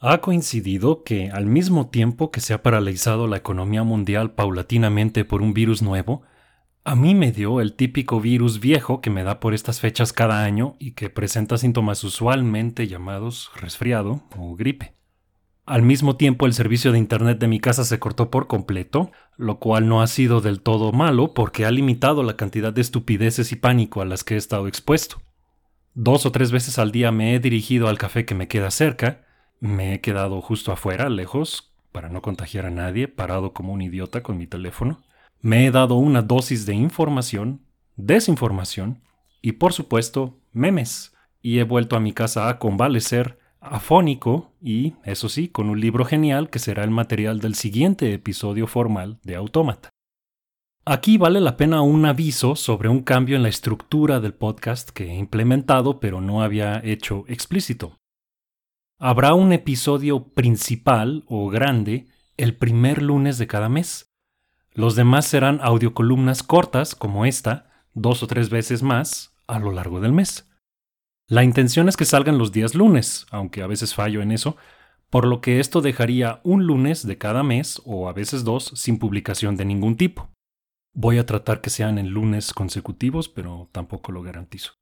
Ha coincidido que, al mismo tiempo que se ha paralizado la economía mundial paulatinamente por un virus nuevo, a mí me dio el típico virus viejo que me da por estas fechas cada año y que presenta síntomas usualmente llamados resfriado o gripe. Al mismo tiempo el servicio de Internet de mi casa se cortó por completo, lo cual no ha sido del todo malo porque ha limitado la cantidad de estupideces y pánico a las que he estado expuesto. Dos o tres veces al día me he dirigido al café que me queda cerca, me he quedado justo afuera, lejos, para no contagiar a nadie, parado como un idiota con mi teléfono. Me he dado una dosis de información, desinformación y, por supuesto, memes. Y he vuelto a mi casa a convalecer, afónico y, eso sí, con un libro genial que será el material del siguiente episodio formal de Autómata. Aquí vale la pena un aviso sobre un cambio en la estructura del podcast que he implementado pero no había hecho explícito. Habrá un episodio principal o grande el primer lunes de cada mes. Los demás serán audiocolumnas cortas como esta, dos o tres veces más, a lo largo del mes. La intención es que salgan los días lunes, aunque a veces fallo en eso, por lo que esto dejaría un lunes de cada mes o a veces dos sin publicación de ningún tipo. Voy a tratar que sean en lunes consecutivos, pero tampoco lo garantizo.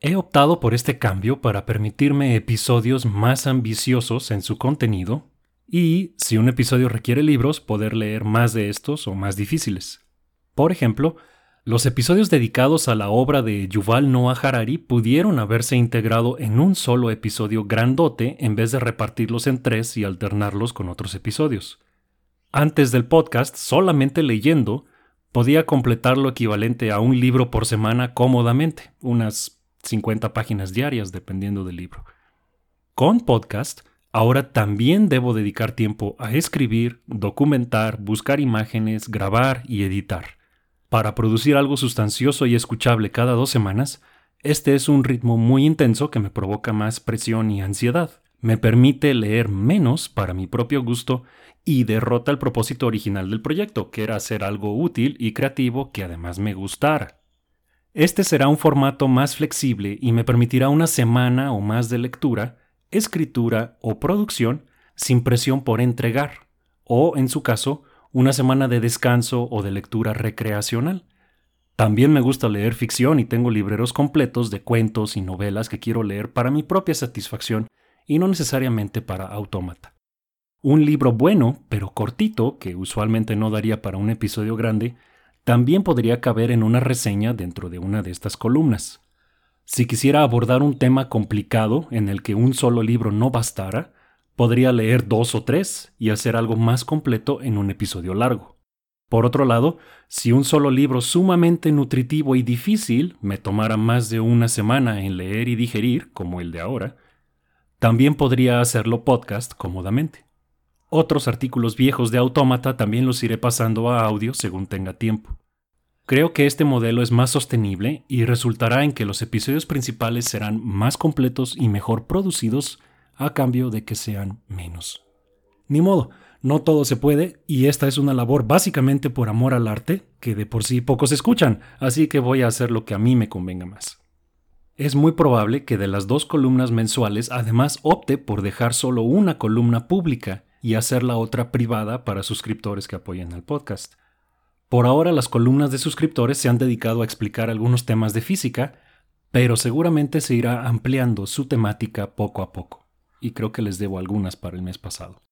He optado por este cambio para permitirme episodios más ambiciosos en su contenido y, si un episodio requiere libros, poder leer más de estos o más difíciles. Por ejemplo, los episodios dedicados a la obra de Yuval Noah Harari pudieron haberse integrado en un solo episodio grandote en vez de repartirlos en tres y alternarlos con otros episodios. Antes del podcast, solamente leyendo, podía completar lo equivalente a un libro por semana cómodamente, unas 50 páginas diarias dependiendo del libro. Con podcast, ahora también debo dedicar tiempo a escribir, documentar, buscar imágenes, grabar y editar. Para producir algo sustancioso y escuchable cada dos semanas, este es un ritmo muy intenso que me provoca más presión y ansiedad. Me permite leer menos para mi propio gusto y derrota el propósito original del proyecto, que era hacer algo útil y creativo que además me gustara. Este será un formato más flexible y me permitirá una semana o más de lectura, escritura o producción sin presión por entregar, o, en su caso, una semana de descanso o de lectura recreacional. También me gusta leer ficción y tengo libreros completos de cuentos y novelas que quiero leer para mi propia satisfacción y no necesariamente para autómata. Un libro bueno, pero cortito, que usualmente no daría para un episodio grande, también podría caber en una reseña dentro de una de estas columnas. Si quisiera abordar un tema complicado en el que un solo libro no bastara, podría leer dos o tres y hacer algo más completo en un episodio largo. Por otro lado, si un solo libro sumamente nutritivo y difícil me tomara más de una semana en leer y digerir, como el de ahora, también podría hacerlo podcast cómodamente. Otros artículos viejos de Autómata también los iré pasando a audio según tenga tiempo. Creo que este modelo es más sostenible y resultará en que los episodios principales serán más completos y mejor producidos a cambio de que sean menos. Ni modo, no todo se puede y esta es una labor básicamente por amor al arte que de por sí pocos escuchan, así que voy a hacer lo que a mí me convenga más. Es muy probable que de las dos columnas mensuales además opte por dejar solo una columna pública y hacer la otra privada para suscriptores que apoyen al podcast. Por ahora las columnas de suscriptores se han dedicado a explicar algunos temas de física, pero seguramente se irá ampliando su temática poco a poco, y creo que les debo algunas para el mes pasado.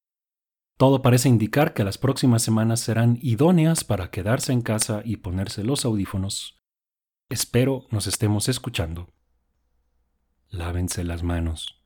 Todo parece indicar que las próximas semanas serán idóneas para quedarse en casa y ponerse los audífonos. Espero nos estemos escuchando. Lávense las manos.